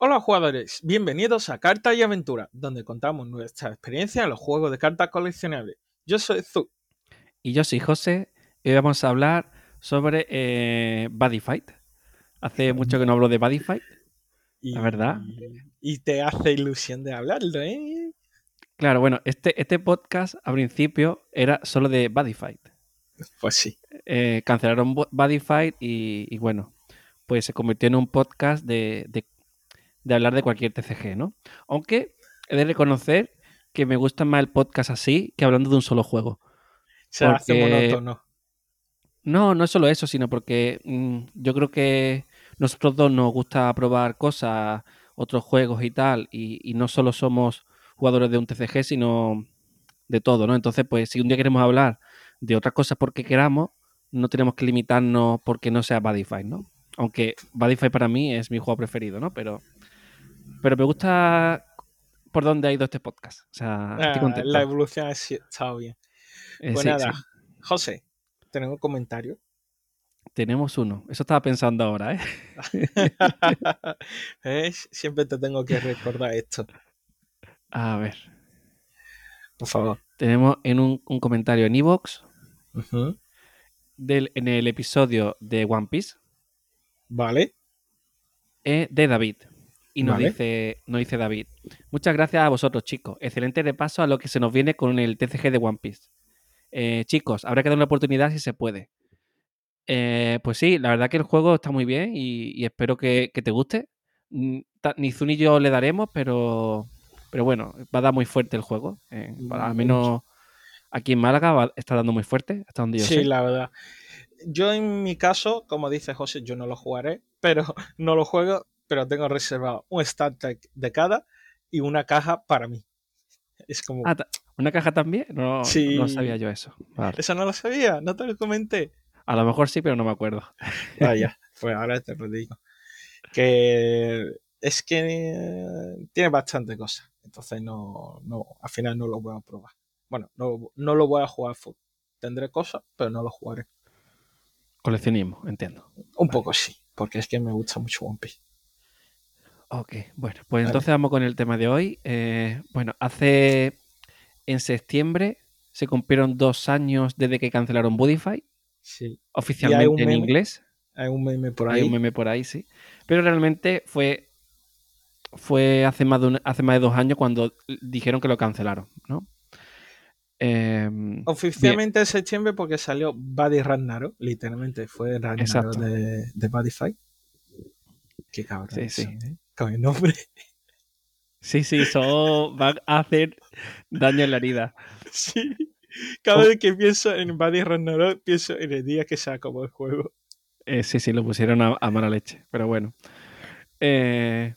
Hola jugadores, bienvenidos a Carta y Aventura, donde contamos nuestra experiencia en los juegos de cartas coleccionables. Yo soy Zu. Y yo soy José, y hoy vamos a hablar sobre eh, Buddy Fight. Hace mucho que no hablo de Buddy Fight, Y, la verdad. Y te hace ilusión de hablarlo, ¿eh? Claro, bueno, este, este podcast al principio era solo de Buddy Fight. Pues sí. Eh, cancelaron Buddy Fight y, y bueno, pues se convirtió en un podcast de, de- de hablar de cualquier TCG, ¿no? Aunque he de reconocer que me gusta más el podcast así que hablando de un solo juego. Se hace Porque- monótono. No, no es solo eso, sino porque mm, yo creo que nosotros dos nos gusta probar cosas, otros juegos y tal, y, y no solo somos jugadores de un TCG, sino de todo, ¿no? Entonces, pues si un día queremos hablar de otras cosas porque queramos, no tenemos que limitarnos porque no sea Buddyfight, ¿no? Aunque Buddyfight para mí es mi juego preferido, ¿no? Pero, pero me gusta por dónde ha ido este podcast. O sea, Ah, la evolución ha estado bien. Eh, Pues sí, nada, sí. José, tenemos un comentario. Tenemos uno. Eso estaba pensando ahora, ¿eh? ¿Ves? Siempre te tengo que recordar esto. A ver. Por favor. Tenemos en un, un comentario en Evox del, en el episodio de One Piece Vale. eh, de David. Y nos, Vale. dice, nos dice David. Muchas gracias a vosotros, chicos. Excelente repaso a lo que se nos viene con el TCG de One Piece. Eh, chicos, habrá que dar una oportunidad si se puede. Eh, pues sí, la verdad que el juego está muy bien y, y espero que, que te guste. Mm, ta- Ni Zun ni yo le daremos, pero, pero bueno, va a dar muy fuerte el juego. Eh, para- al menos aquí en Málaga va, está dando muy fuerte, hasta donde yo Sí, sé. la verdad. Yo en mi caso, como dice José, yo no lo jugaré, pero no lo juego, pero tengo reservado un stat deck de cada y una caja para mí. Es como, Ah, ¿Una caja también? No, Sí. no sabía yo eso. Vale. eso no lo sabía, no te lo comenté. A lo mejor sí, pero no me acuerdo. Vaya, pues ahora te lo digo. Que es que eh, tiene bastante cosas, entonces no, no, al final no lo voy a probar. Bueno, no, no lo voy a jugar full. Tendré cosas, pero no lo jugaré. Coleccionismo, entiendo. Un poco sí, porque es que me gusta mucho One Piece. Ok, bueno, pues Vale. entonces vamos con el tema de hoy. Eh, bueno, hace en septiembre se cumplieron dos años desde que cancelaron Budify, Sí. oficialmente en meme inglés. Hay un meme por Hay ahí. un meme por ahí, sí. Pero realmente fue, fue hace, más de un- hace más de dos años cuando dijeron que lo cancelaron, ¿no? Em, Oficialmente en septiembre porque salió Buddy Ragnarok, literalmente fue Ragnarok Exacto. de, de Buddyfy. Qué cabrón. Sí, sí. ¿eh? Con el nombre. sí, sí, eso va a hacer daño en la herida. sí. Cada vez que pienso en Buddy Ragnarok, pienso en el día que se acabó el juego. Eh, sí, sí, lo pusieron a, a mala leche, pero bueno. Eh,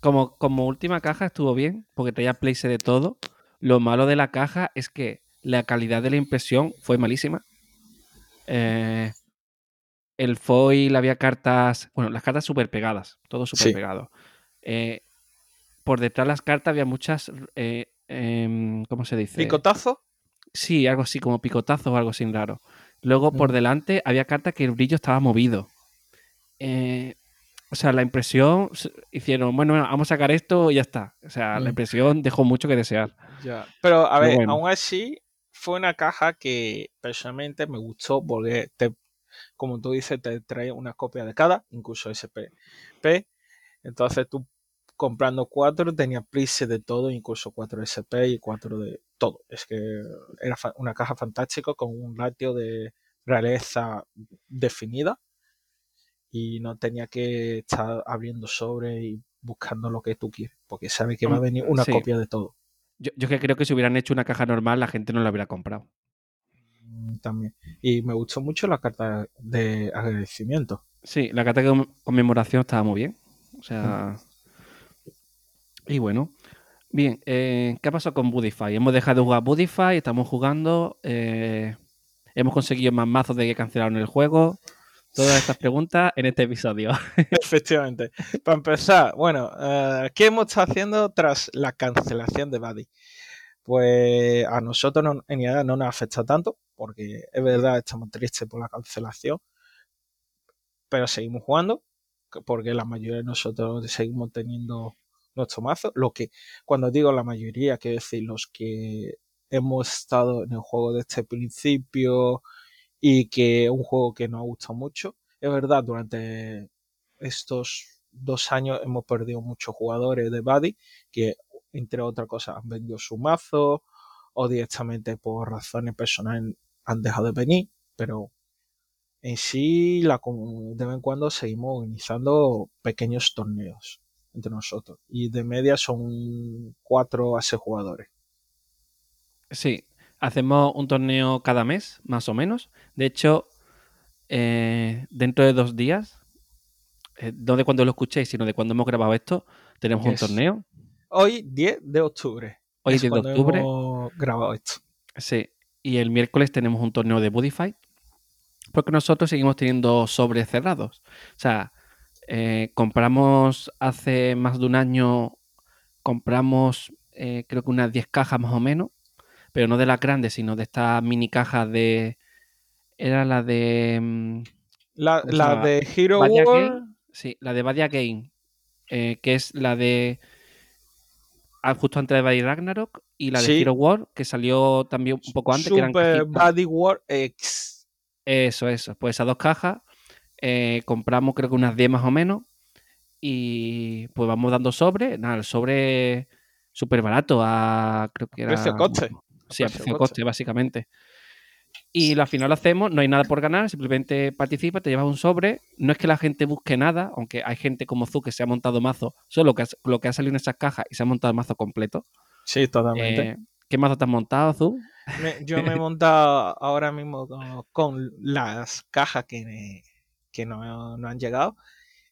como, como última caja estuvo bien, porque traía place de todo. Lo malo de la caja es que la calidad de la impresión fue malísima. Eh, el foil había cartas, bueno, las cartas súper pegadas, todo súper Sí. pegado. Eh, por detrás de las cartas había muchas, eh, em, ¿cómo se dice? Picotazo. Sí, algo así como picotazos o algo así raro. Luego por delante había cartas que el brillo estaba movido. Eh, o sea, la impresión hicieron, bueno, bueno, vamos a sacar esto y ya está. O sea, Mm. la impresión dejó mucho que desear. Ya. Pero a ver, bueno. aún así, fue una caja que personalmente me gustó porque te, como tú dices, te trae una copia de cada, incluso SP. Entonces tú comprando cuatro tenías price de todo, incluso cuatro SP y cuatro de todo. Es que era una caja fantástica con un ratio de realeza definida y no tenía que estar abriendo sobre y buscando lo que tú quieres, porque sabe que va a venir una sí. copia de todo. Yo, yo que creo que si hubieran hecho una caja normal, la gente no la hubiera comprado. Mm, también. Y me gustó mucho la carta de agradecimiento. Sí, la carta de conm- conmemoración estaba muy bien. O sea. Y bueno. Bien, eh, ¿qué ha pasado con Budify? Hemos dejado de jugar Budify, estamos jugando. eh, hemos conseguido más mazos de que cancelaron el juego. Todas estas preguntas en este episodio. Efectivamente. Para empezar, bueno, eh, ¿qué hemos estado haciendo tras la cancelación de Buddy? Pues a nosotros no- en realidad no nos afecta tanto, porque es verdad, estamos tristes por la cancelación, pero seguimos jugando. porque la mayoría de nosotros seguimos teniendo nuestro mazo. Lo que, cuando digo la mayoría, quiero decir los que hemos estado en el juego desde el principio y que es un juego que nos ha gustado mucho. Es verdad, durante estos dos años hemos perdido muchos jugadores de Buddy que, entre otras cosas, han vendido su mazo o directamente por razones personales han dejado de venir, pero en sí la, de vez en cuando seguimos organizando pequeños torneos entre nosotros y de media son cuatro a seis jugadores. Sí, hacemos un torneo cada mes, más o menos. De hecho, eh, dentro de dos días, eh, no de cuando lo escuchéis, sino de cuando hemos grabado esto, tenemos un torneo. Hoy 10 de octubre. Hoy es 10 de octubre. hemos grabado esto. Sí, y el miércoles tenemos un torneo de Budify, porque nosotros seguimos teniendo sobres cerrados. O sea, eh, compramos hace más de un año, compramos eh, creo que unas 10 cajas más o menos, pero no de las grandes, sino de estas mini cajas de... Era la de... mm, La, de Hero Badia World, Game. Sí, la de Badia Game, eh, que es la de... ah, Justo antes de Badia Ragnarok y la de Sí. Hero World, que salió también un poco antes, que eran Super. Buddy World X. Eso, eso. Pues esas dos cajas eh, compramos creo que unas 10 más o menos y pues vamos dando sobre. Nada, el sobre súper barato a creo que era... Precio coste. Sí, a precio precio coste. coste, básicamente. Y al final lo hacemos, no hay nada por ganar, simplemente participa, te llevas un sobre. No es que la gente busque nada, aunque hay gente como Zu que se ha montado mazo, solo que, lo que ha salido en esas cajas y se ha montado el mazo completo. Sí, totalmente. Eh, ¿Qué mazo te has montado, Zu? Me- yo me he montado ahora mismo con, con las cajas que, que no, no han llegado.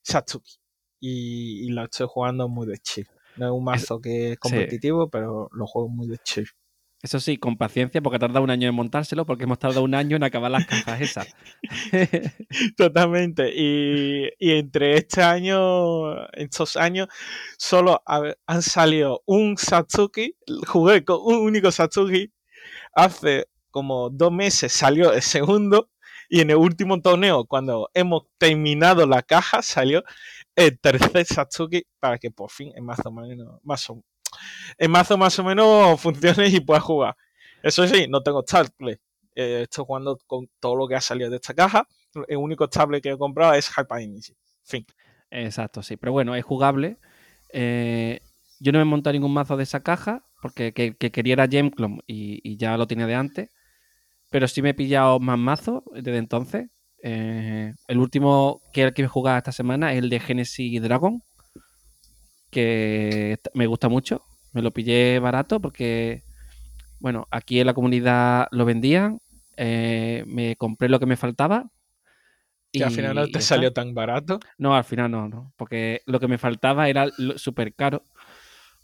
Satsuki. Y, y lo estoy jugando muy de chill. No es un mazo que es competitivo, pero lo juego muy de chill. Eso sí, con paciencia, porque ha tardado un año en montárselo, porque hemos tardado un año en acabar las cajas esas. Totalmente. Y, y entre este año, estos años, solo ha- han salido un Satsuki. Jugué con un único Satsuki. Hace como dos meses salió el segundo. Y en el último torneo, cuando hemos terminado la caja, salió el tercer Satsuki para que por fin el mazo más o menos, más el mazo más o menos funcione y pueda jugar. Eso sí, no tengo tablet. Eh, estoy jugando con todo lo que ha salido de esta caja. El único tablet que he comprado es Hyper Energy. Fin. Exacto, sí. Pero bueno, es jugable. Eh, yo no me he montado ningún mazo de esa caja, porque que, que quería era y, y ya lo tenía de antes. Pero sí me he pillado más mazos desde entonces. Eh, el último que el que me jugaba esta semana es el de Genesis Dragon, que me gusta mucho. Me lo pillé barato porque, bueno, aquí en la comunidad lo vendían. eh, me compré lo que me faltaba. Que al final no y te salió tan barato. No, al final no, no. Porque lo que me faltaba era súper caro.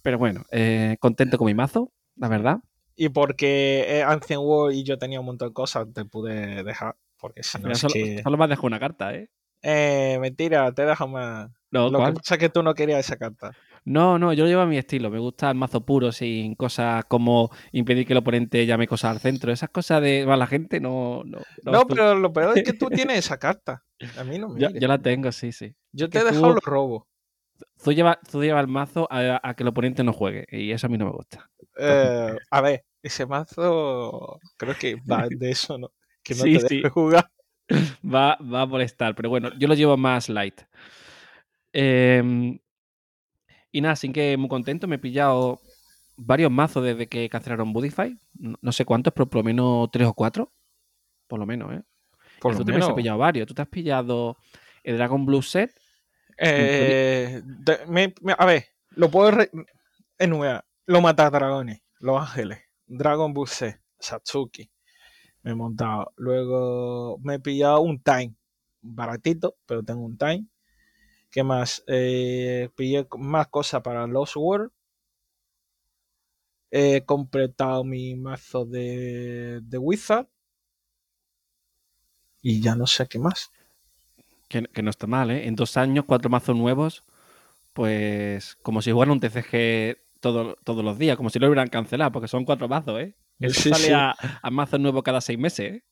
Pero bueno, eh, contento con mi mazo, la verdad. Y porque es Ancient World y yo tenía un montón de cosas, te pude dejar. Porque si Al no final es solo, que. solo me has dejado una carta, ¿eh? Eh, mentira, te dejo más. No, Lo ¿cuál? que pasa es que tú no querías esa carta. no, no, yo lo llevo a mi estilo. Me gusta el mazo puro, sin cosas como impedir que el oponente llame cosas al centro. Esas cosas de mala gente no. No, No, no, tú- pero lo peor es que tú tienes esa carta. A mí no me yo, yo la tengo, sí, sí. Yo que te he tú- dejado los robos. Tú llevas tú llevas el mazo a, a que el oponente no juegue. Y eso a mí no me gusta. Eh, a ver, ese mazo creo que va de eso, ¿no? Que no Sí, te sí. jugar. va, va a molestar, pero bueno, yo lo llevo más light. Em, y nada, sin que muy contento, me he pillado varios mazos desde que cancelaron Budify. No, no sé cuántos, pero por lo menos tres o cuatro. Por lo menos, ¿eh? Por Y lo tú también se ha menos. pillado varios. Tú te has pillado el Dragon Blue Set. Eh, de- me- me- a ver, lo puedo enumerar. Los matadragones, los ángeles, Dragon Ball Z, Satsuki. Me he montado. Luego me he pillado un Time. Baratito, pero tengo un Time. ¿Qué más? Eh, pillé más cosas para Lost World. He completado mi mazo de, de Wizard. Y ya no sé qué más. Que, que no está mal, ¿eh? En dos años, cuatro mazos nuevos. Pues como si jugaran un TCG todo- todos los días, como si lo hubieran cancelado, porque son cuatro mazos, ¿eh? Eso Sí, sale sí. A, a mazos nuevos cada seis meses, ¿eh?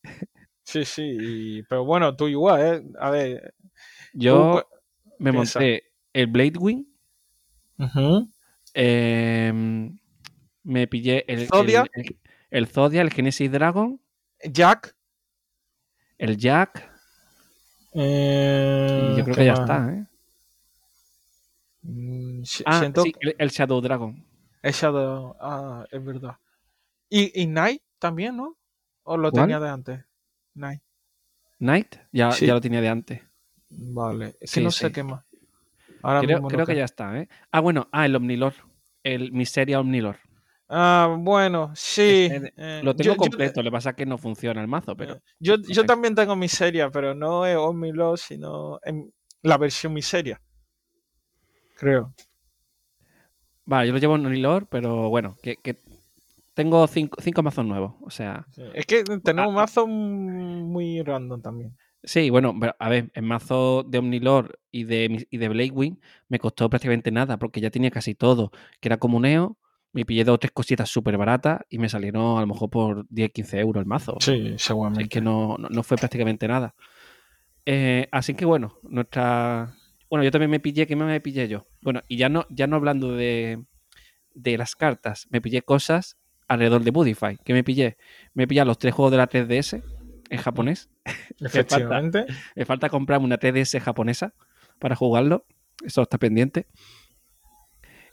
Sí, sí, y- pero bueno, tú igual, ¿eh? A ver, Yo, tú, me Piensa. monté el Blade Wing, em, me pillé el Zodia. el, el- el Zodia, el Genesis Dragon, Jack. el Jack, eh, y yo creo ¿qué que ya más? está, ¿eh? Ah, sí, el, el Shadow Dragon. el Shadow- Ah, es verdad. ¿Y, y Night también, no? ¿O lo ¿Cuál? tenía de antes? Night. Knight, ya, Sí. ya lo tenía de antes. Vale. Es que Sí, no sé sí. qué más. Ahora Creo, mismo no creo que ya está, ¿eh? Ah, bueno, ah, el Omnilord. El Miseria Omnilord. Ah, bueno, sí. Eh, Lo tengo yo- yo- completo, le pasa que no funciona el mazo, pero. Eh, Yo, yo también tengo miseria, pero no es Omnilord, sino en la versión miseria. Creo. Vale, yo lo llevo en Omnilord, pero bueno, que, que tengo cinco, cinco mazos nuevos. O sea, Sí. Es que tenemos Ah, mazos muy random también. sí, bueno, pero, a ver, el mazo de Omnilord y de, y de Blade Wing me costó prácticamente nada, porque ya tenía casi todo, que era comuneo. Me pillé dos o tres cositas súper baratas y me salieron a lo mejor por 10, 15 euros el mazo. Sí, Es seguramente. que no, no, no fue prácticamente nada. Eh, así que bueno, nuestra. Bueno, yo también me pillé, ¿qué me pillé yo? Bueno, y ya no, ya no hablando de, de las cartas, me pillé cosas alrededor de Budify. ¿Qué me pillé? Me pillé los tres juegos de la 3DS en japonés. Efectivamente. Me falta comprarme una 3DS japonesa para jugarlo. Eso está pendiente.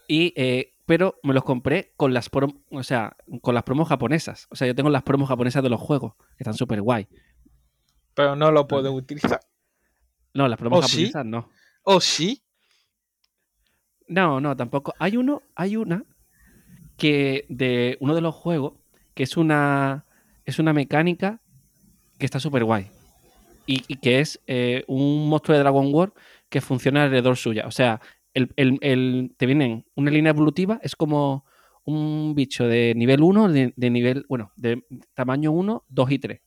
Y, eh, pero me los compré con las, prom- o sea, con las promos japonesas. O sea, yo tengo las promos japonesas de los juegos, que están súper guay. Pero no lo puedo utilizar. No, las promos ¿Oh, sí? japonesas no. ¿O sí? No, no, tampoco. Hay uno, hay una que de uno de los juegos que es una es una mecánica que está súper guay y, y que es eh, un monstruo de Dragon World que funciona alrededor suya. O sea, el, el- el- te vienen una línea evolutiva, es como un bicho de nivel 1, de, de nivel, bueno, de tamaño 1, 2 y 3.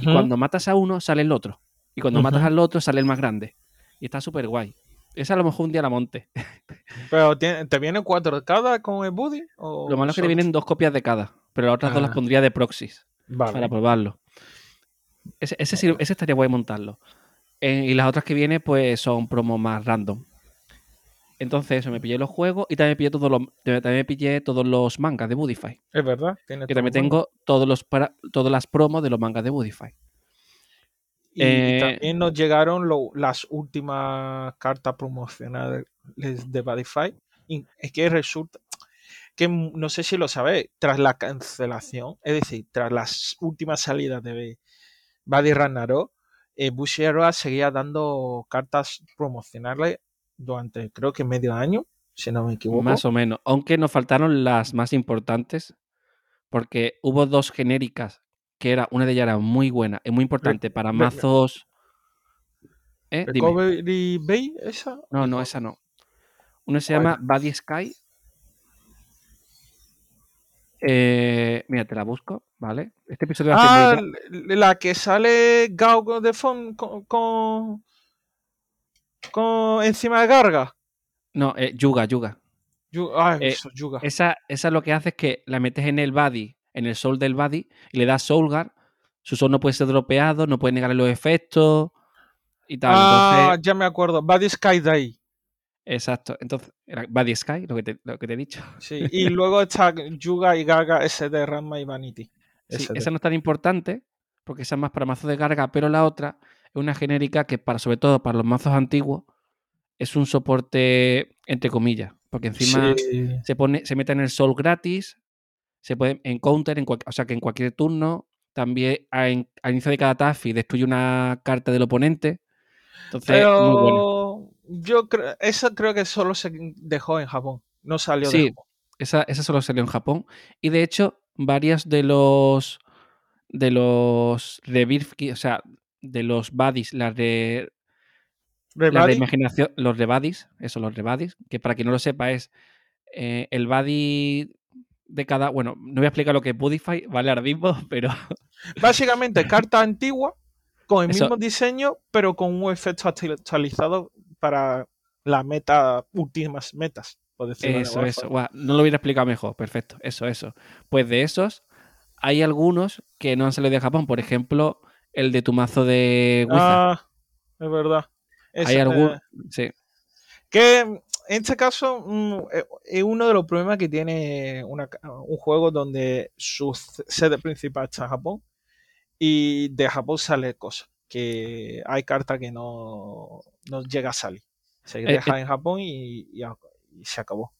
Y cuando matas a uno, sale el otro. Y cuando matas al otro, sale el más grande. Y está súper guay. Esa a lo mejor un día la monte. Pero tiene- ¿te viene cuatro de cada con el Buddy? ¿O Lo malo es que te vienen dos copias de cada, pero las otras dos las Ah. pondría de proxies Vale. para probarlo. Ese, ese, sí- ese estaría guay montarlo. Eh, y las otras que vienen, pues son promos más random. Entonces, eso, me pillé los juegos y también pillé todos los, también me pillé todos los mangas de Budify. Es verdad. Tiene Que también tengo todos los para, todas las promos de los mangas de Budify. Y, Eh, también nos llegaron lo- las últimas cartas promocionales de Badify. Y es que resulta que no sé si lo sabéis, tras la cancelación, es decir, tras las últimas salidas de Buddy Ragnarok, eh, seguía dando cartas promocionales durante creo que medio año, si no me equivoco. Más o menos. Aunque nos faltaron las más importantes. Porque hubo dos genéricas. Que era, una de ellas era muy buena y muy importante para mazos. ¿Eh? Dime. Recovery Bay, esa. No, no, esa no. Una se llama Buddy Sky. Eh, mira, te la busco, ¿vale? Este episodio Ah, muy bra- l- la que sale Gao de Fon con, con, con encima de Garga. No, eh, Yuga, Yuga. Yu- ah, Eh, eso, Yuga. Esa, esa lo que hace es que la metes en el body, en el soul del body, y le das Soulguard. Su soul no puede ser dropeado, no puede negarle los efectos y tal. ah, Entonces, ya me acuerdo. Buddy Sky Day. exacto. Entonces, era Body Sky, lo que te, lo que te he dicho. Sí. Y luego está Yuga y Gaga ese de Ranma y Vanity. Sí, esa no es tan importante, porque esa es más para mazos de carga, pero la otra es una genérica que, para, sobre todo para los mazos antiguos, es un soporte entre comillas, porque encima Sí. se pone, se mete en el sol gratis, se puede en counter, en cual- o sea que en cualquier turno, también a- inicio de cada TAFI destruye una carta del oponente. Entonces, muy bueno. Pero yo creo, esa creo que solo se dejó en Japón. No salió de Sí, Japón. esa, esa solo salió en Japón. Y de hecho, varias de los de los rebirth, o sea, de los buddies, las de las de imaginación, los rebadis, eso, los rebadis, que para quien no lo sepa es eh, el buddy de cada. Bueno, no voy a explicar lo que es Budify, vale ahora mismo, pero Básicamente, carta antigua con el Eso. mismo diseño, pero con un efecto actu- actualizado para la meta, últimas metas, por decirlo eso, eso. no lo hubiera explicado mejor, perfecto, eso, eso. Pues de esos, hay algunos que no han salido de Japón, por ejemplo, el de tu mazo de Wizard. Ah, es verdad. hay algún. eh, sí. Que en este caso mm, eh, es uno de los problemas que tiene una un juego donde su sede principal está en Japón y de Japón sale cosas. Que hay cartas que no, no llega a salir. Se Eh, deja en Japón y, y a- y se acabó.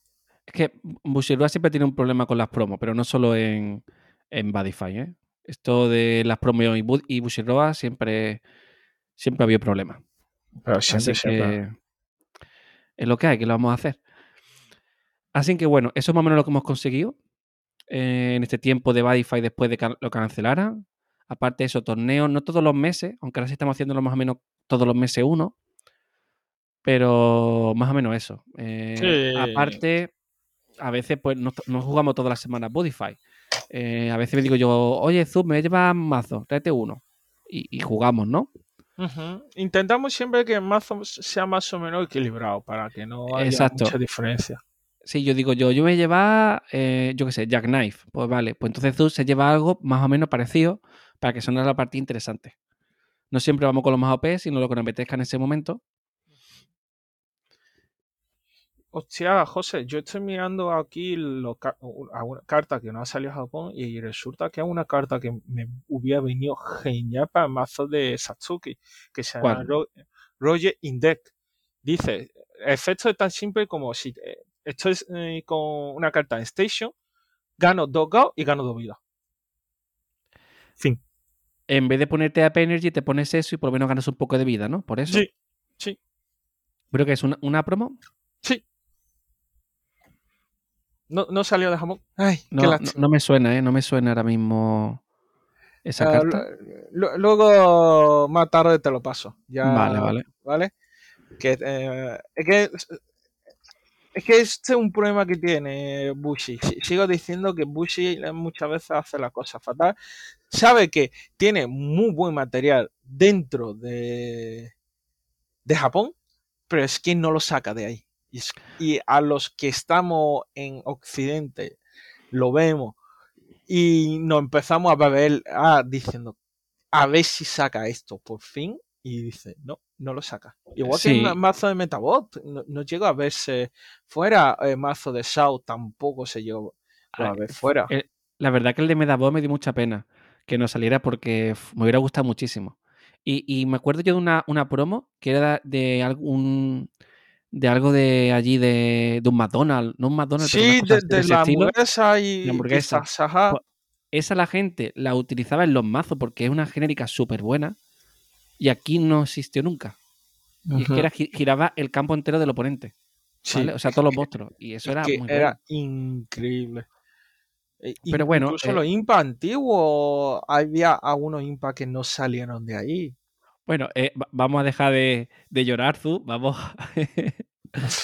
Es que Bushiroad siempre tiene un problema con las promos, pero no solo en, en Badify, ¿eh? Esto de las promos y, y siempre, siempre ha habido problemas. Pero Así siempre, siempre. Es lo que hay, que lo vamos a hacer. Así que bueno, eso es más o menos lo que hemos conseguido eh, en este tiempo de Badify después de que lo cancelaran. Aparte de eso, torneos, no todos los meses, aunque ahora sí estamos haciéndolo más o menos todos los meses uno, pero más o menos eso. Eh, Sí. Aparte, a veces pues no, no jugamos todas las semanas Bodify. Eh, a veces me digo yo, oye, Zoom, me llevas mazo, tráete uno. Y, y jugamos, ¿no? Intentamos siempre que el mazo sea más o menos equilibrado para que no haya Exacto. mucha diferencia. Sí, yo digo yo, yo voy a llevar, eh, yo qué sé, Jackknife. Pues vale, pues entonces Zoom se lleva algo más o menos parecido para que suene la partida interesante. No siempre vamos con los más OP, sino lo que nos apetezca en ese momento. Hostia, José, yo estoy mirando aquí lo a una carta que no ha salido a Japón y resulta que es una carta que me hubiera venido genial para el mazo de Satsuki, que se llama Roger Index. Dice, efecto es tan simple como si eh, estoy eh, con una carta en Station, gano dos GAO y gano dos vidas. Fin. En vez de ponerte AP Energy, te pones eso y por lo menos ganas un poco de vida, ¿no? Por eso. Sí, sí, Creo que es una, una promo. sí. No, no salió de Japón. Ay, No, no, lástima. no me suena, ¿eh? No me suena ahora mismo esa Ah, carta. luego, más tarde te lo paso. Ya, Vale, vale. ¿Vale? Que, eh, es que es que este es un problema que tiene Bushi. Si- Sigo diciendo que Bushi muchas veces hace la cosa fatal. Sabe que tiene muy buen material dentro de, de Japón, pero es que no lo saca de ahí. Y, a los que estamos en Occidente lo vemos y nos empezamos a beber ah, diciendo a ver si saca esto por fin y dice no no lo saca igual que Sí. el ma- mazo de Metabot no, no llegó a verse fuera el mazo de Shao tampoco se llegó a Ah, ver fuera eh, La verdad que el de Medabot me dio mucha pena que no saliera porque me hubiera gustado muchísimo. Y, y me acuerdo yo de una, una promo que era de algún de algo de allí de, de un McDonald's, no un McDonald's, sí de, la hamburguesa y, La hamburguesa. y. Pues, esa la gente la utilizaba en los mazos porque es una genérica súper buena y aquí no existió nunca. Y es que era, gi- giraba el campo entero del oponente. O sea, todos los monstruos. Y eso es era muy era bueno. increíble Eh, Pero bueno, incluso eh, los impa antiguos había algunos impa que no salieron de ahí Bueno, eh, va- vamos a dejar de, de llorar, Zu. Vamos,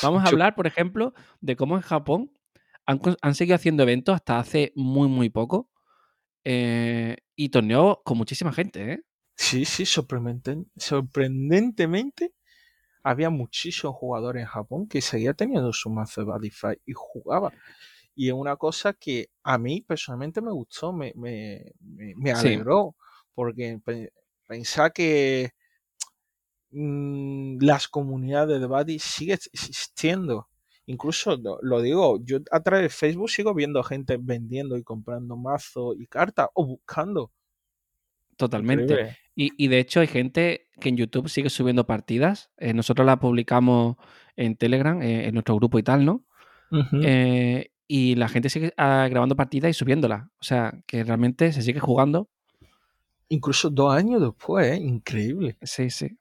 vamos a hablar, por ejemplo, de cómo en Japón han, seguido haciendo eventos hasta hace muy, muy poco. eh, y torneos con muchísima gente, ¿eh? Sí, sí, sorprendenten- sorprendentemente había muchísimos jugadores en Japón que seguía teniendo su mazo de Badify y jugaba. Y es una cosa que a mí personalmente me gustó, me, me, me, me Sí. alegró, porque pe- pensar que las comunidades de Buddy siguen existiendo. Incluso lo, lo digo, yo a través de Facebook sigo viendo gente vendiendo y comprando mazo y cartas o buscando. Totalmente. Y, y de hecho hay gente que en YouTube sigue subiendo partidas. eh, nosotros la publicamos en Telegram, eh, en nuestro grupo y tal, ¿no? Eh, y la gente sigue ah, grabando partidas y subiéndolas. O sea, que realmente se sigue jugando. Incluso dos años después, ¿eh? increíble. Sí, sí.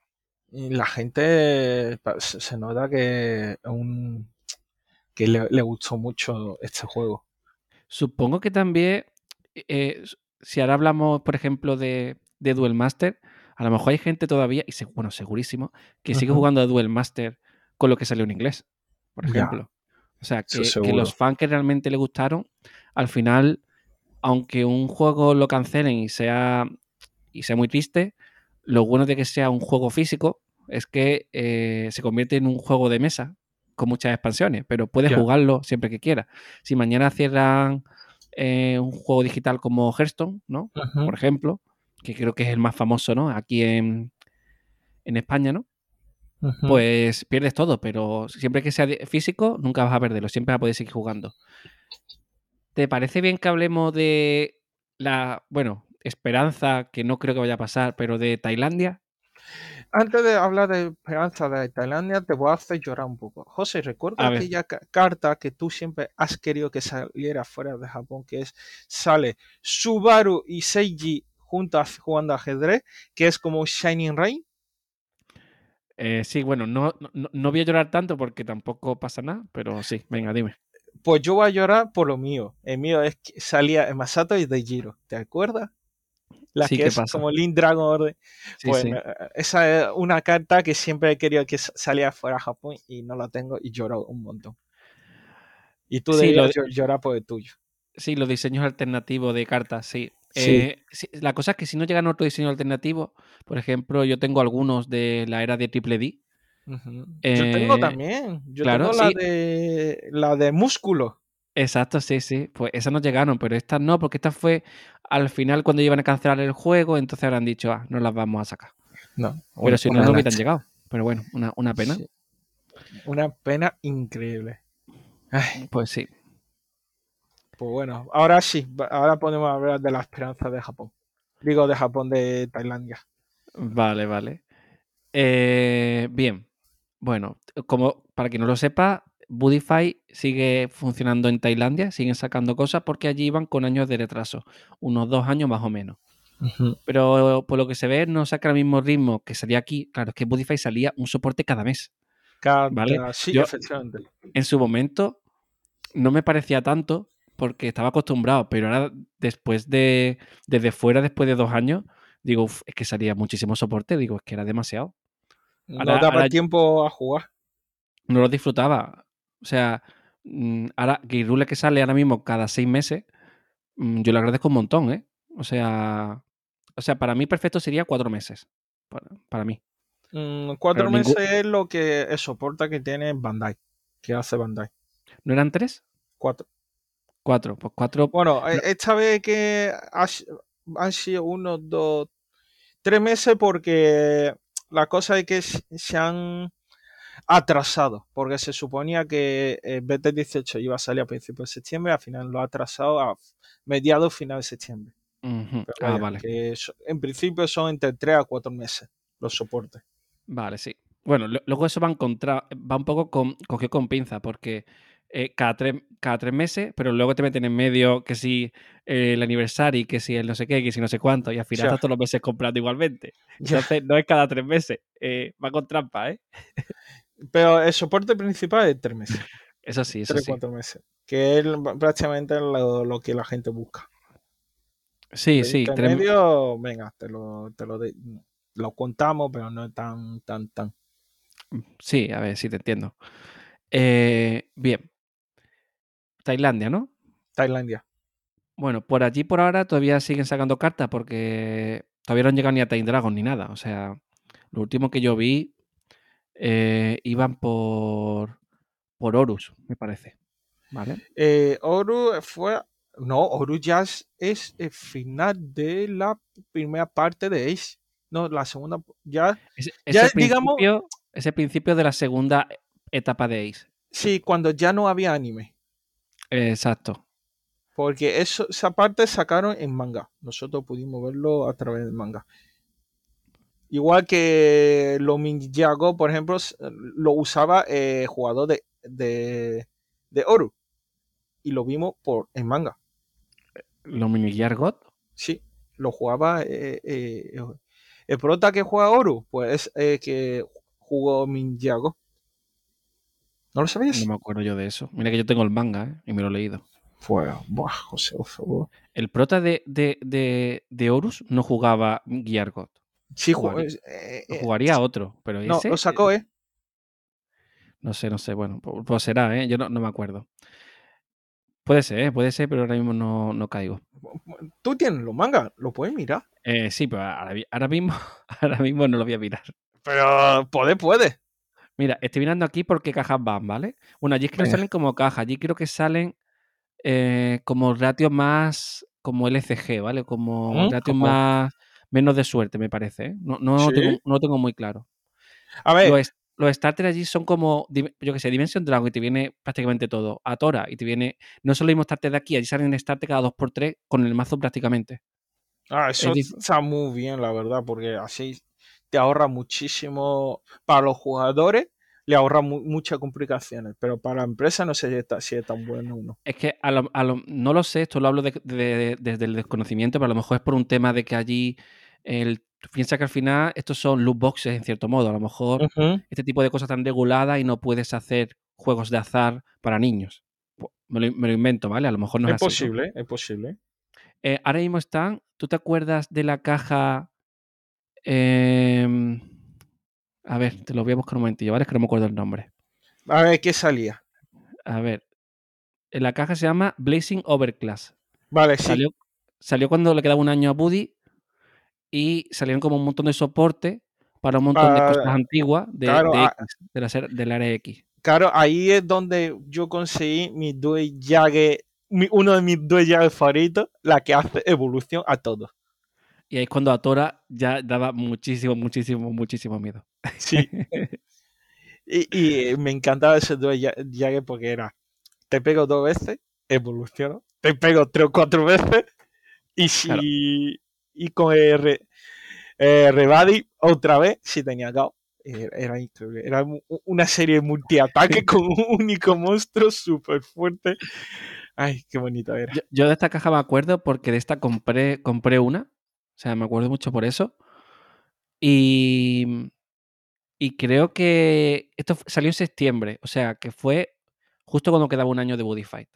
Y la gente se nota que, un, que le, le gustó mucho este juego. Supongo que también, eh, si ahora hablamos, por ejemplo, de, de Duel Master, a lo mejor hay gente todavía, y bueno, segurísimo, que sigue jugando a Duel Master con lo que salió en inglés, por Ya. ejemplo. O sea, que, que los fans que realmente le gustaron, al final, aunque un juego lo cancelen y sea, y sea muy triste, lo bueno de que sea un juego físico es que eh, se convierte en un juego de mesa con muchas expansiones, pero puedes jugarlo siempre que quieras. Si mañana cierran eh, un juego digital como Hearthstone, ¿no? Por ejemplo, que creo que es el más famoso, ¿no? Aquí en, en España, ¿no? Pues pierdes todo, pero siempre que sea físico, nunca vas a perderlo, siempre vas a poder seguir jugando. ¿Te parece bien que hablemos de la, bueno, esperanza, que no creo que vaya a pasar, pero de Tailandia? Antes de hablar de esperanza de Tailandia, te voy a hacer llorar un poco. José, recuerda aquella ca- carta que tú siempre has querido que saliera fuera de Japón, que es, sale Subaru y Seiji juntas jugando ajedrez, que es como Shining Rain. Eh, sí, bueno, no, no, no voy a llorar tanto porque tampoco pasa nada, pero sí, venga, dime. Pues yo voy a llorar por lo mío. El mío es que salía Masato y Dejiro. ¿Te acuerdas? La Sí, que ¿qué es pasa? como Link Dragon Order. Sí, sí. me- esa es una carta que siempre he querido que sa- saliera fuera de Japón y no la tengo y lloro un montón. Y tú Sí, lo llorar por el tuyo. Sí, los diseños alternativos de cartas, sí. Sí. Eh, La cosa es que si no llegan otro diseño alternativo, por ejemplo, yo tengo algunos de la era de Triple D. Yo tengo Eh, también. Yo claro, tengo la de la de músculo. Exacto, sí, sí. Pues esas no llegaron, pero estas no, porque esta fue al final cuando iban a cancelar el juego, entonces habrán dicho, ah, no las vamos a sacar. No. Pero si no, no hubieran llegado. Pero bueno, una, una pena. Sí. Una pena increíble. Ay, Pues sí. pues bueno, ahora sí, ahora podemos hablar de la esperanza de Japón. Digo de Japón, de Tailandia. Vale, vale. Eh, bien. Bueno, como para quien no lo sepa, Budify sigue funcionando en Tailandia, siguen sacando cosas porque allí iban con años de retraso, unos dos años más o menos. Pero por lo que se ve, no saca el mismo ritmo que salía aquí. Claro, es que Budify salía un soporte cada mes. Cada- Vale, Sí, yo- efectivamente. En su momento no me parecía tanto porque estaba acostumbrado, pero ahora después de, desde fuera, después de dos años, digo, "Uf, es que salía muchísimo soporte, digo, es que era demasiado. No Ahora- daba ahora- tiempo a jugar. no lo disfrutaba. O sea, mm, ahora Gate Rule que sale ahora mismo cada seis meses, mm, yo le agradezco un montón, ¿eh? O sea, o sea, para mí perfecto sería cuatro meses. Para, para mí. Mm, cuatro Pero ningún- meses es lo que el soporte que tiene Bandai, que hace Bandai. ¿No eran tres? Cuatro. Cuatro. Pues cuatro. Bueno, eh, esta vez que han sido uno, dos, tres meses porque la cosa es que se han atrasado, porque se suponía que el BT18 iba a salir a principios de septiembre, al final lo ha atrasado a mediados final de septiembre. Ah, vale. que en principio son entre tres a cuatro meses los soportes. Vale, sí. Bueno, lo- luego eso va, contra, va un poco con, cogido con pinza, porque eh, cada, tres, cada tres meses, pero luego te meten en medio que si eh, el aniversario, que si el no sé qué, que si no sé cuánto, y al final estás todos los meses comprando igualmente. Ya. Entonces, no es cada tres meses, eh, va con trampa, ¿eh? Pero el soporte principal es tres meses, Eso sí, eso tres sí. cuatro meses, que es prácticamente lo, lo que la gente busca. Sí, sí, tres- intermedio, venga, te lo, te lo, de- lo contamos, pero no es tan, tan, tan. sí, a ver, sí te entiendo. Eh, bien. Tailandia, ¿no? Tailandia. Bueno, por allí por ahora todavía siguen sacando cartas porque todavía no han llegado ni a Time Dragon ni nada. O sea, lo último que yo vi eh, iban por por Horus, me parece. ¿Vale? Eh, fue. No, Oru ya es, es el final de la primera parte de Ace. No, la segunda. Ya. Ese, Ya, ese digamos- principio, ese principio de la segunda etapa de Ace. Sí, cuando ya no había anime. Exacto. Porque eso, esa parte sacaron en manga. Nosotros pudimos verlo a través del manga. Igual que lo Ninjago, por ejemplo, lo usaba eh, jugador de, de, de Oru. Y lo vimos por, en manga. Mini Yargot. Sí, lo jugaba. eh, eh, el prota que juega Oru, pues es eh, que jugó Ninjago. ¿No lo sabías? No me acuerdo yo de eso. Mira que yo tengo el manga ¿eh? y me lo he leído. Pues, buah, José, por favor. El prota de, de, de, de Horus no jugaba Gyargot. Sí, Jugaría- ju- eh, eh, jugaría otro, pero no, ese, lo sacó, ¿eh? No sé, no sé. Bueno, pues, será, ¿eh? Yo no, no me acuerdo. Puede ser, ¿eh? puede ser, pero ahora mismo no, no caigo. Tú tienes los mangas, lo puedes mirar. Eh, sí, pero ahora, mismo, ahora mismo no lo voy a mirar. Pero poder puede. Mira, estoy mirando aquí por qué cajas van, ¿vale? Bueno, allí es que no salen como cajas, allí creo que salen eh, como ratios más como LCG, ¿vale? Como ¿Mm? ratios más menos de suerte, me parece. ¿eh? No, no, ¿Sí? lo tengo, no lo tengo muy claro. A ver, Lo es- los starters allí son como, yo que sé, Dimension Dragon y te viene prácticamente todo. Atora y te viene. No son los mismos starters de aquí, allí salen starters cada 2x3 con el mazo prácticamente. Ah, eso está muy bien, la verdad, porque así te ahorra muchísimo para los jugadores le ahorra muchas complicaciones, pero para la empresa no sé si, es tan bueno o no. Es que no lo sé, esto lo hablo desde el desconocimiento, pero a lo mejor es por un tema de que allí el, piensa que al final estos son loot boxes en cierto modo, a lo mejor este tipo de cosas están reguladas y no puedes hacer juegos de azar para niños. Me lo, invento, ¿vale? A lo mejor no es, es posible, es posible. Eh, ahora mismo están, ¿tú te acuerdas de la caja? Eh, a ver, te lo voy a buscar un momentillo, ¿vale? Es que no me acuerdo el nombre. A ver, ¿qué salía? A ver. En la caja se llama Blazing Overclass. Vale, sí. Salió, cuando le quedaba un año a Buddy y salieron como un montón de soporte para un montón de cosas antiguas de, ah, X, de, la, del área X. Claro, ahí es donde yo conseguí mi Due Yage, uno de mis Due Yage favoritos, la que hace evolución a todos. Y ahí es cuando a Tora ya daba muchísimo, muchísimo, muchísimo miedo. Sí. y, me encantaba ese dúo Jagger porque era, te pego dos veces, evoluciono, te pego tres o cuatro veces, y si... Y con el Rebadi otra vez, si tenía caos. Era, increíble. Era una serie de multiataque con un único monstruo súper fuerte. Ay, qué bonita era. Yo, de esta caja me acuerdo porque de esta compré, compré una o sea, me acuerdo mucho por eso. Y, y creo que esto salió en septiembre, o sea, que fue justo cuando quedaba un año de Body Fight.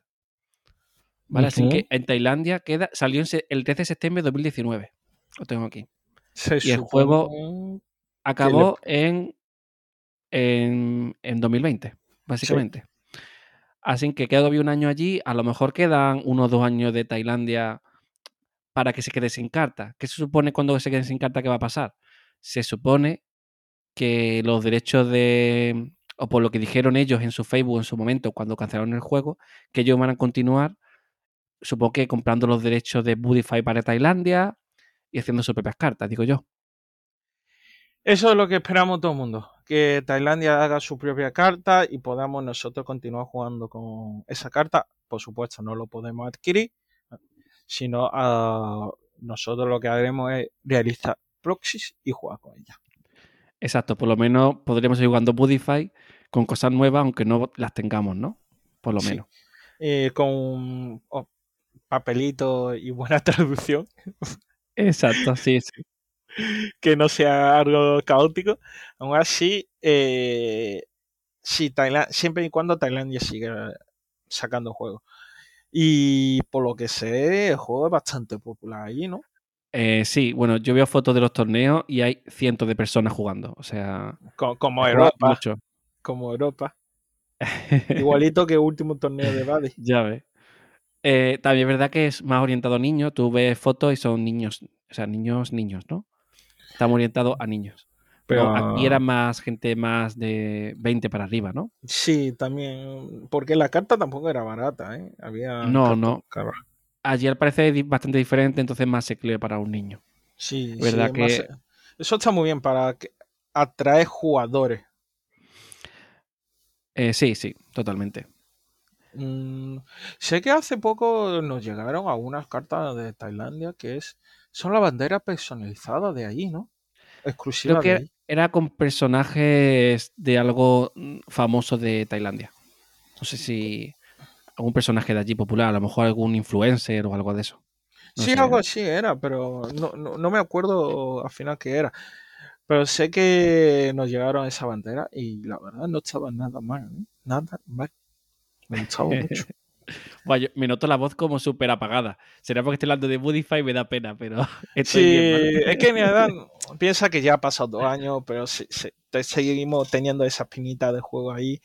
¿Vale? Así que en Tailandia queda, salió el 13 de septiembre de 2019. Lo tengo aquí. y el juego acabó en, en, 2020, básicamente. Así que quedó un año allí. A lo mejor quedan unos dos años de Tailandia para que se quede sin carta. ¿Qué se supone cuando se quede sin carta que va a pasar? Se supone que los derechos de, o por lo que dijeron ellos en su Facebook en su momento cuando cancelaron el juego, que ellos van a continuar, supongo que comprando los derechos de Budify para Tailandia y haciendo sus propias cartas, digo yo. Eso es lo que esperamos todo el mundo, que Tailandia haga su propia carta y podamos nosotros continuar jugando con esa carta. Por supuesto, no lo podemos adquirir, sino uh, nosotros lo que haremos es realizar proxies y jugar con ella. Exacto, por lo menos podríamos ir jugando Budify con cosas nuevas, aunque no las tengamos, ¿no? Por lo menos. Eh, con oh, papelito y buena traducción. Exacto, sí, sí. que no sea algo caótico. Aún así, eh, siempre y cuando Tailandia siga sacando juegos. Y por lo que sé, el juego es bastante popular allí, ¿no? Eh, sí, bueno, yo veo fotos de los torneos y hay cientos de personas jugando. O sea. Como, Europa. Como Europa. Igualito que el último torneo de Buddy. ya ves. Eh, también es verdad que es más orientado a niños. Tú ves fotos y son niños. O sea, niños, niños, ¿no? Estamos orientados a niños. Pero aquí era más gente más de 20 para arriba, ¿no? Sí, también. Porque la carta tampoco era barata, ¿eh? Había. No, no. Allí al parecer es bastante diferente, entonces más se para un niño. Sí, ¿verdad que... Eso está muy bien para atraer jugadores. Eh, sí, sí, totalmente. Mm, sé que hace poco nos llegaron algunas cartas de Tailandia que es son la bandera personalizada de ahí, ¿no? Exclusiva que de ahí era con personajes de algo mm, famoso de Tailandia. No sé si algún personaje de allí popular, a lo mejor algún influencer o algo de eso. sí, algo así era, pero no, me acuerdo al final qué era. Pero sé que nos llegaron esa bandera y la verdad no estaba nada mal, ¿eh? nada mal. Me gustaba mucho. me noto la voz como súper apagada. Será porque estoy hablando de Budify y me da pena, pero. sí, es que mi edad piensa que ya ha pasado dos años, pero seguimos teniendo esa espinita de juego ahí,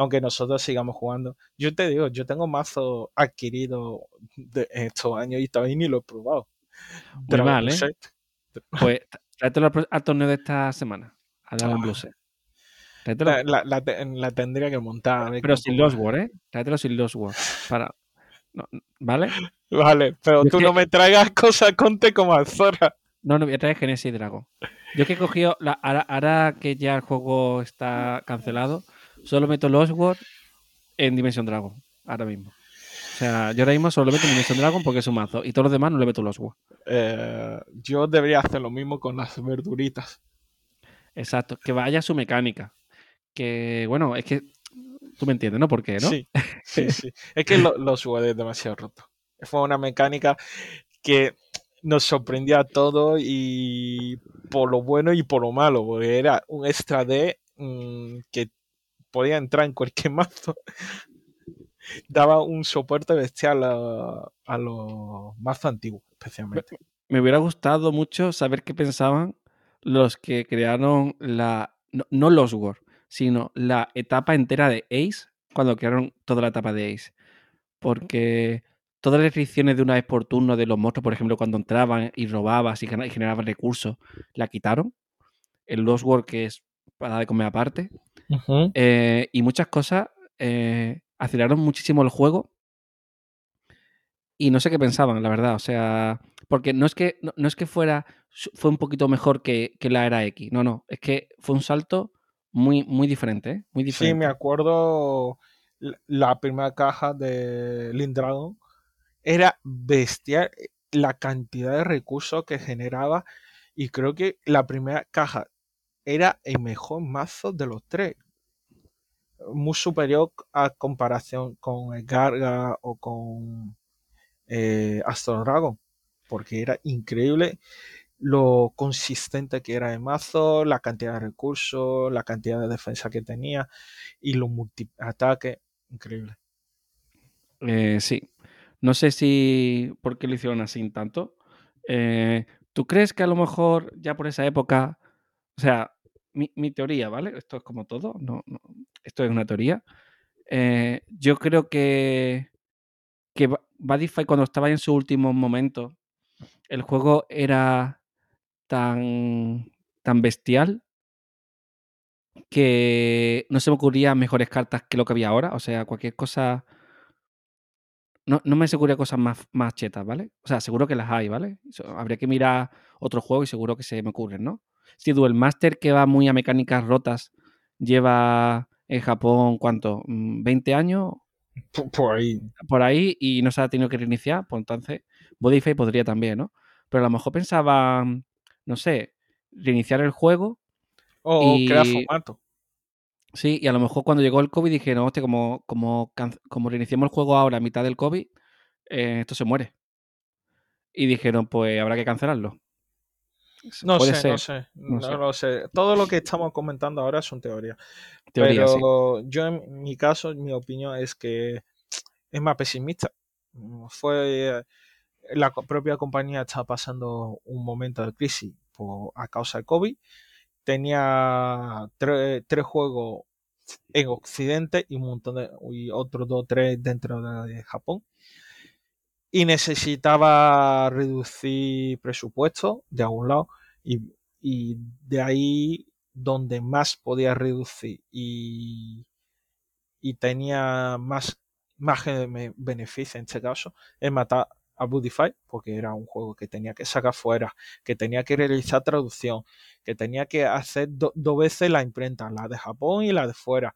aunque nosotros sigamos jugando. Yo te digo, yo tengo mazo adquirido de estos años y todavía ni lo he probado. Muy mal, ¿eh? Pues tráetelo al torneo de esta semana, a Dragon Blue la, la, tendría que montar. Pero sin los War, ¿eh? Tráetelo sin los War. Para... ¿Vale? Vale, pero tú no me traigas cosas conte como Azora. No, no voy a traer Genesis Dragon. Yo que he cogido, la, ahora, ahora que ya el juego está cancelado, solo meto Lost World en Dimension Dragon, ahora mismo. O sea, yo ahora mismo solo meto en Dimension Dragon porque es un mazo y todos los demás no le meto Lost World. Eh, yo debería hacer lo mismo con las verduritas. Exacto, que vaya su mecánica. Que, bueno, es que tú me entiendes, ¿no? ¿Por qué, no? Sí, sí, sí. Es que lo, Lost World es demasiado roto. Fue una mecánica que nos sorprendía a todos y por lo bueno y por lo malo, porque era un extra D mmm, que podía entrar en cualquier mazo. Daba un soporte bestial a, a los mazos antiguos, especialmente. Me hubiera gustado mucho saber qué pensaban los que crearon la. No, no los War, sino la etapa entera de Ace cuando crearon toda la etapa de Ace. Porque todas las restricciones de una vez por turno de los monstruos, por ejemplo, cuando entraban y robabas y generaban recursos, la quitaron. El Lost World, que es para de comer aparte. Uh -huh. eh, y muchas cosas eh, aceleraron muchísimo el juego. Y no sé qué pensaban, la verdad. O sea, porque no es que, no, no es que fuera, fue un poquito mejor que, que, la era X. No, no. Es que fue un salto muy, muy diferente, ¿eh? Muy diferente. Sí, me acuerdo la primera caja de Lindragon era bestial la cantidad de recursos que generaba y creo que la primera caja era el mejor mazo de los tres. Muy superior a comparación con el Garga o con eh, Dragon. Porque era increíble lo consistente que era el mazo, la cantidad de recursos, la cantidad de defensa que tenía y los multi-ataques. Increíble. Eh, sí, no sé si por qué lo hicieron así tanto. Eh, ¿Tú crees que a lo mejor ya por esa época, o sea, mi, mi teoría, ¿vale? Esto es como todo, no, esto es una teoría. Eh, yo creo que, que Badify cuando estaba en su último momento, el juego era tan, tan bestial que no se me ocurría mejores cartas que lo que había ahora. O sea, cualquier cosa no, no me aseguré cosas más, más chetas, ¿vale? O sea, seguro que las hay, ¿vale? Habría que mirar otro juego y seguro que se me ocurren, ¿no? Si Duel Master, que va muy a mecánicas rotas, lleva en Japón, ¿cuánto? ¿20 años? Por, ahí. Por ahí y no se ha tenido que reiniciar, pues entonces Bodyfay podría también, ¿no? Pero a lo mejor pensaba, no sé, reiniciar el juego. O y... crear formato. Sí, y a lo mejor cuando llegó el COVID dijeron, hostia, como, como, como reiniciamos el juego ahora a mitad del COVID, eh, esto se muere. Y dijeron, pues habrá que cancelarlo. No sé, ser? no sé, no, no sé, lo sé. Todo lo que estamos comentando ahora son teorías. Teoría, Pero sí. yo en mi caso, mi opinión es que es más pesimista. Fue la propia compañía está pasando un momento de crisis por, a causa del COVID tenía tres, tres, juegos en Occidente y un montón de y otros dos tres dentro de Japón y necesitaba reducir presupuesto de algún lado y, y de ahí donde más podía reducir y, y tenía más margen de beneficio en este caso es matar a Budify porque era un juego que tenía que sacar fuera, que tenía que realizar traducción, que tenía que hacer dos do veces la imprenta, la de Japón y la de fuera.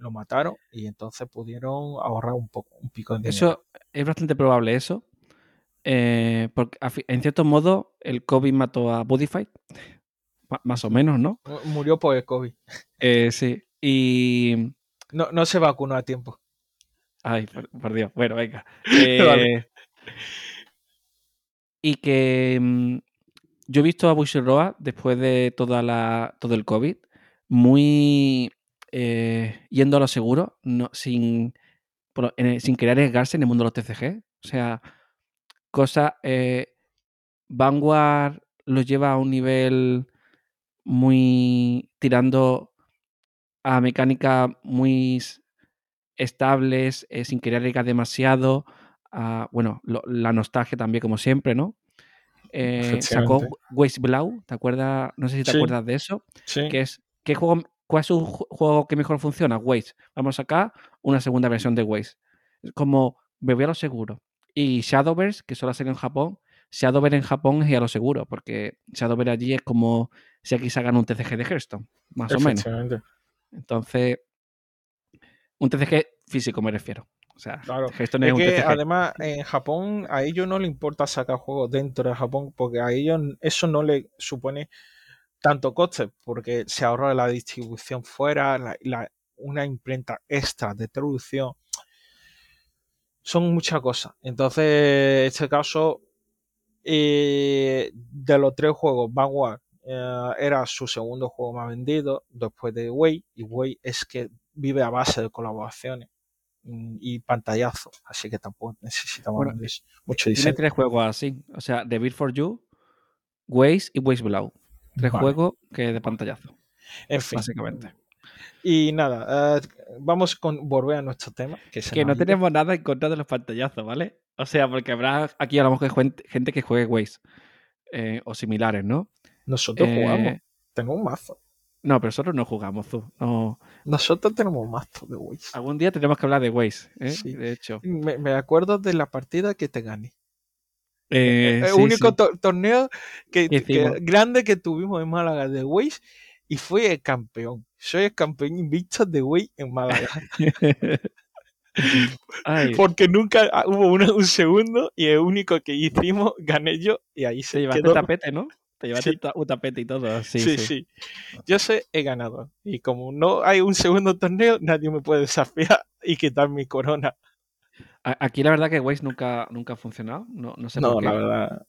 Lo mataron y entonces pudieron ahorrar un poco, un pico de dinero. Eso es bastante probable eso. Eh, porque en cierto modo el COVID mató a Budify. Más o menos, ¿no? Murió por el COVID. Eh, sí. Y. No, no se vacunó a tiempo. Ay, por, por Dios. Bueno, venga. Eh, vale. Y que mmm, yo he visto a Bushiroa después de toda la, todo el COVID muy eh, yendo a lo seguro, no, sin, en, sin querer arriesgarse en el mundo de los TCG. O sea, cosa. Eh, Vanguard los lleva a un nivel muy tirando a mecánica muy estables, eh, sin querer arriesgar demasiado. Bueno, lo, la nostalgia también, como siempre, ¿no? Eh, sacó Waste Blau, ¿te acuerdas? No sé si te sí. acuerdas de eso. Sí. Que es, ¿qué juego, ¿Cuál es un juego que mejor funciona? Waste. Vamos a sacar una segunda versión de Waste. Como voy a lo seguro. Y Shadowverse, que solo hacer en Japón, Shadowverse en Japón es a lo seguro, porque Shadowverse allí es como si aquí sacan un TCG de Hearthstone, más o menos. Efectivamente. Entonces, un TCG físico me refiero. O sea, Claro. Hearthstone es, Es un que TCG. además en Japón a ellos no les importa sacar juegos dentro de Japón porque a ellos eso no le supone tanto coste porque se ahorra la distribución fuera, la- la- una imprenta extra de traducción. Son muchas cosas. Entonces, en este caso, eh, de los tres juegos, Vanguard eh, era su segundo juego más vendido después de Way y Way es que vive a base de colaboraciones mm, y pantallazo, así que tampoco necesitamos Bueno, mucho Tiene diseño. tres juegos así. O sea, The Beat for You, Waze y Waze Below. Tres Vale. juegos que de pantallazo, En fin. básicamente. Y nada, eh, vamos con volver a nuestro tema. Que, Que no tenemos nada en contra de los pantallazos, ¿vale? O sea, porque habrá aquí a lo mejor gente, que juegue Waze eh, o similares, ¿no? Nosotros Eh, jugamos. Tengo un mazo. No, pero nosotros no jugamos, tú. No. Nosotros tenemos un mazo de Waze. Algún día tenemos que hablar de Waze, ¿eh? Sí. De hecho. Me, me acuerdo de la partida que te gané. Eh, el sí, único sí. to- torneo que, grande que tuvimos en Málaga de Waze y fui el campeón. Soy el campeón invicto de Waze en Málaga. Ay, Porque nunca ah, hubo una- un segundo y el único que hicimos gané yo y ahí te se llevaste quedó. tapete, ¿no? Te llevaste Sí. un tapete y todo. Sí, Sí, sí. sí, Yo soy el ganador. Y como no hay un segundo torneo, nadie me puede desafiar y quitar mi corona. Aquí la verdad que Waze nunca, nunca ha funcionado. No, no sé No, por qué. la verdad.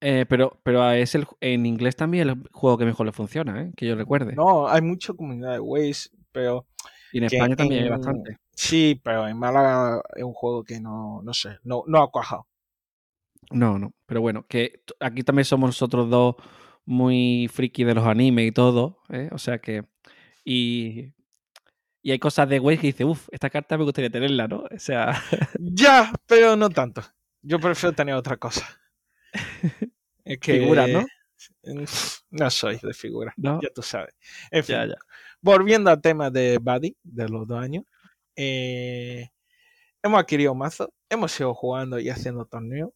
Eh, pero, pero es el, en inglés también el juego que mejor le funciona, ¿eh? que yo recuerde. No, hay mucha comunidad de Waze, pero y en España también hay bastante. Sí, pero en Málaga es un juego que no, no sé, no, no ha cuajado. No, no. Pero bueno, que aquí también somos nosotros dos muy friki de los animes y todo. ¿eh? O sea que. Y, y hay cosas de Waze que dice, uff, esta carta me gustaría tenerla, ¿no? O sea, Ya, pero no tanto. Yo prefiero tener otra cosa. Es que figuras, ¿no? No soy de figura, No. ya tú sabes. En fin, Ya, ya. volviendo al tema de Buddy, de los dos años, eh, hemos adquirido mazo, hemos ido jugando y haciendo torneos.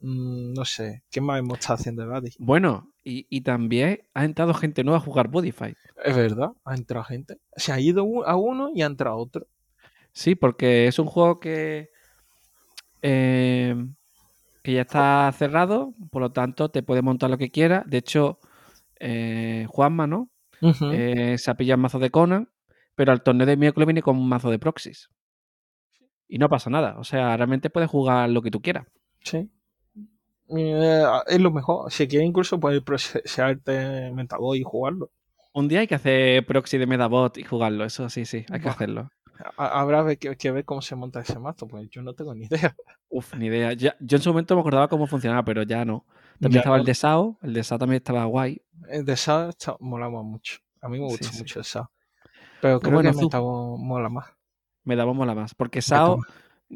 Mm, no sé, ¿qué más hemos estado haciendo de Buddy? Bueno, y, y también ha entrado gente nueva a jugar Budify. Es verdad, ha entrado gente. Se ha ido a uno y ha entrado otro. Sí, porque es un juego que, eh, que ya está cerrado, por lo tanto te puedes montar lo que quieras. De hecho, eh, Juanma, ¿no? Eh, se ha pillado un mazo de Conan, pero al torneo de miércoles viene con un mazo de proxies. Y no pasa nada. O sea, realmente puedes jugar lo que tú quieras. Sí. Es lo mejor. Si quieres, incluso puedes prosearte Metaboy y jugarlo. Un día hay que hacer proxy de Medabot y jugarlo. Eso sí, sí, hay que hacerlo. Ha- Habrá que, que ver cómo se monta ese mazo, pues yo no tengo ni idea. Uf, ni idea. Ya- yo en su momento me acordaba cómo funcionaba, pero ya no. También Ya estaba no. el de SAO. El de SAO también estaba guay. El de SAO está- molaba mucho. A mí me gusta sí. mucho el SAO. Pero creo bueno, que Zu. Metabo mola más. Medabot mola más. Porque SAO.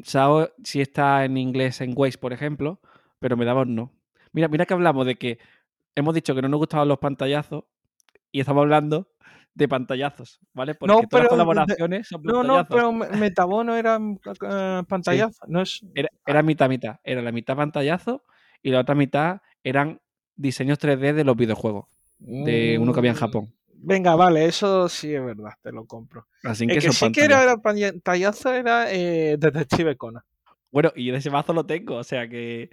SAO sí está en inglés en Waze, por ejemplo, pero Medabot no. Mira, mira que hablamos de que hemos dicho que no nos gustaban los pantallazos y estamos hablando de pantallazos, ¿vale? Porque No, todas pero las colaboraciones son No, no, pero Me- Metabo no era eh, pantallazo. No es... Era, era mitad mitad. Era la mitad pantallazo y la otra mitad eran diseños 3D de los videojuegos, de uno que había en Mm, Japón. Venga, vale, eso sí es verdad, te lo compro. Así El que, que son sí que pantallazos. era pantallazo era eh, Detective Conan. Bueno, y ese mazo lo tengo, o sea que,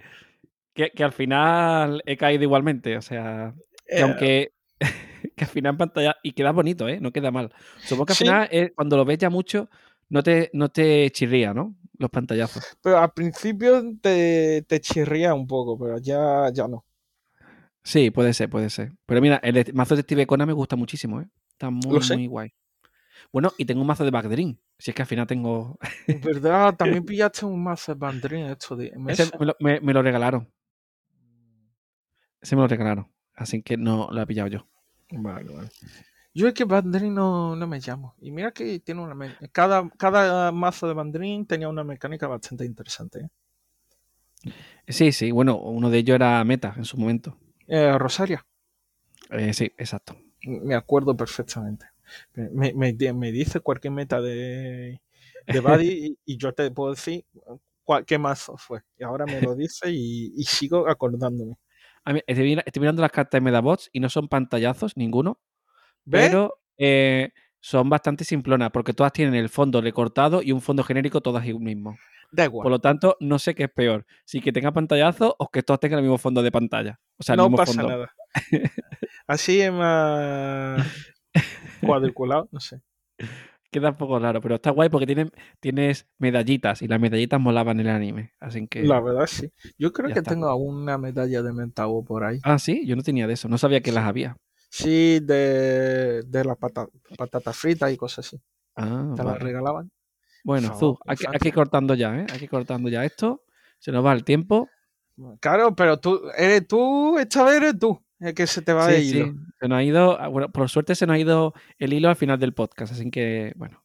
que, que al final he caído igualmente. O sea, que Eh, aunque que al final en pantalla y queda bonito, ¿eh? No queda mal. Supongo que al Sí. final eh, cuando lo ves ya mucho no te, no te chirría, ¿no? Los pantallazos. Pero al principio te, te chirría un poco, pero ya, ya no. Sí, puede ser, puede ser. Pero mira, el mazo de Steve Conan me gusta muchísimo, ¿eh? Está muy, muy guay. Bueno, y tengo un mazo de Bagdrin. Si es que al final tengo. Verdad, también pillaste un mazo de Bandrin esto de me- me lo regalaron. Ese me lo regalaron. Así que no lo he pillado yo. Vale, vale. Yo es que Bandrin no, no me llamo. Y mira que tiene una. me- Cada, cada mazo de Bandrin tenía una mecánica bastante interesante. ¿eh? Sí, sí, bueno, uno de ellos era Meta en su momento. Eh, Rosaria, Eh, sí, exacto. me acuerdo perfectamente. Me, me, me dice cualquier meta de, de Buddy y, y yo te puedo decir cuál, qué mazo fue. Y ahora me lo dice y, y sigo acordándome. Mí- estoy, mira- estoy mirando las cartas de Medabots y no son pantallazos, ninguno. ¿Ves? Pero eh, son bastante simplonas, porque todas tienen el fondo recortado y un fondo genérico, todas el mismo. Da Por igual. lo tanto, no sé qué es peor. Si que tenga pantallazo o que todos tengan el mismo fondo de pantalla. O sea, el no mismo pasa fondo. nada. Así es más cuadriculado, no sé. Queda un poco raro, pero está guay porque tienen, tienes medallitas y las medallitas molaban en el anime. Así que. La verdad sí. Yo creo que está. tengo una medalla de Mentabo por ahí. Ah, sí, yo no tenía de eso. No sabía que las había. Sí, de, de las pata, patatas fritas y cosas así. Ah, Te las regalaban. Bueno, Zu, ir cortando ya, ¿eh? Ir cortando ya esto. Se nos va el tiempo. Claro, pero tú, eres tú, esta vez eres tú, el que se te va de Sí, hilo. sí. Se nos ha ido, ah, bueno, por suerte se nos ha ido el hilo al final del podcast, así que, bueno,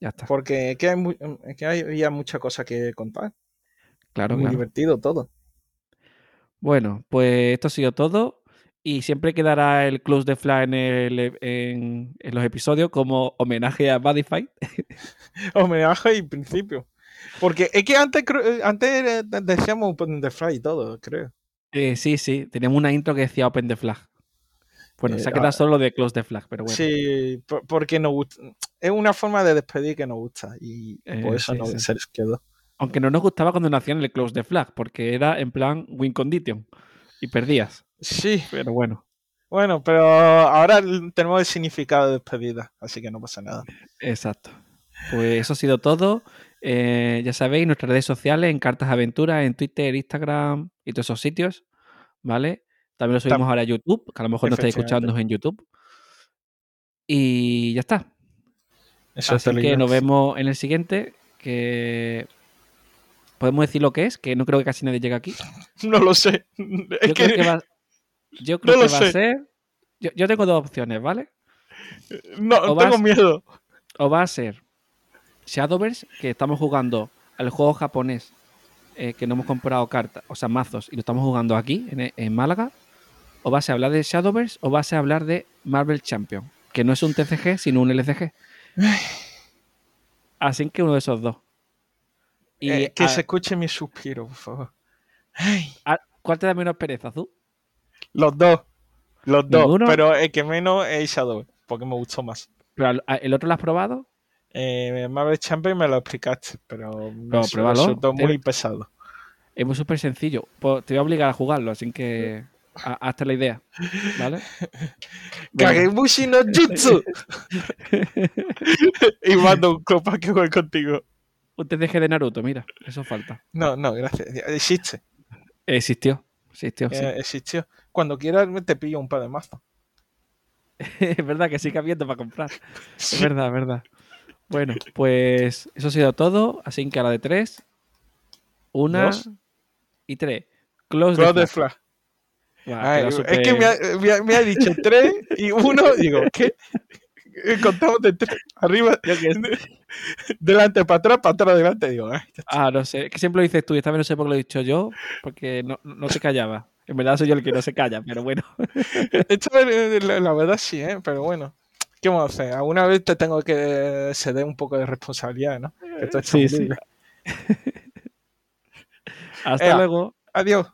ya está. Porque es que, hay, es que hay- había muchas cosas que contar. Claro, Muy claro. divertido todo. Bueno, pues esto ha sido todo. Y siempre quedará el Close the Fly en, el- en- en los episodios como homenaje a Badify. Homenaje y principio. Porque es que antes, creo- antes eh, decíamos the Fly y todo, creo. Eh, sí, sí, teníamos una intro que decía Open the Flag. Bueno, Eh, se ha quedado ah, solo de Close the Flag, pero bueno. Sí, por- porque nos gusta. Es una forma de despedir que nos gusta. Y Eh, por eso sí, no sí. se les quedó. Aunque no nos gustaba cuando nacían el Close the Flag, porque era en plan win condition. Y perdías. Sí, Pero bueno, bueno, pero ahora tenemos el significado de despedida, así que no pasa nada. exacto. Pues eso ha sido todo. Eh, ya sabéis, nuestras redes sociales en Cartas Aventuras, en Twitter, Instagram y todos esos sitios. ¿Vale? También lo subimos Tam- ahora a YouTube, que a lo mejor no estáis escuchando en YouTube. Y ya está. Eso Así lo que nos vemos en el siguiente. Que podemos decir lo que es, que no creo que casi nadie llegue aquí. No lo sé. Es Yo creo que va, yo creo no lo que va a ser. Yo, yo tengo dos opciones, ¿vale? no, o tengo miedo. O va a ser Shadowverse, que estamos jugando al juego japonés eh, que no hemos comprado cartas, o sea, mazos, y lo estamos jugando aquí, en, en Málaga. O va a ser hablar de Shadowverse, o va a ser hablar de Marvel Champion, que no es un TCG, sino un LCG. Así que uno de esos dos. Y Eh, que a- se escuche mi suspiro, por favor. Ay, a- ¿Cuál te da menos pereza, Azul? los dos. Los dos. ¿Ninguno? Pero el que menos es Shadow, porque me gustó más. Pero ¿El otro lo has probado? Eh, Marvel Champion me lo explicaste, pero me resultó muy pesado. Es muy súper sencillo. Pues te voy a obligar a jugarlo, así que a- hazte la idea. ¿Vale? Kagebushi no Jutsu. y mando un copa que juegue contigo. Un TCG de Naruto, mira, eso falta. No, no, gracias. Existe. Existió, existió, sí. existió. Cuando quieras te pillo un par de mazos. es verdad que sigue habiendo para comprar. Es verdad, es verdad. Bueno, pues eso ha sido todo. Así que a la de tres. Una Dos. y tres. Close, Close the the flag. flag. Ay, quedó es que me ha, me ha- me ha dicho tres y uno, digo, ¿qué? Eh, Contamos de tres, arriba, delante, para atrás, para atrás, delante, digo, ay. Ah, no sé. Es que siempre lo dices tú y esta vez no sé por qué lo he dicho yo, porque no, no te callaba. En verdad soy yo el que no se calla, pero bueno. Vez, eh, la, la verdad sí, ¿eh? pero bueno, ¿qué vamos a hacer? Alguna vez te tengo que ceder un poco de responsabilidad, ¿no? Sí, sí. Hasta luego. Adiós.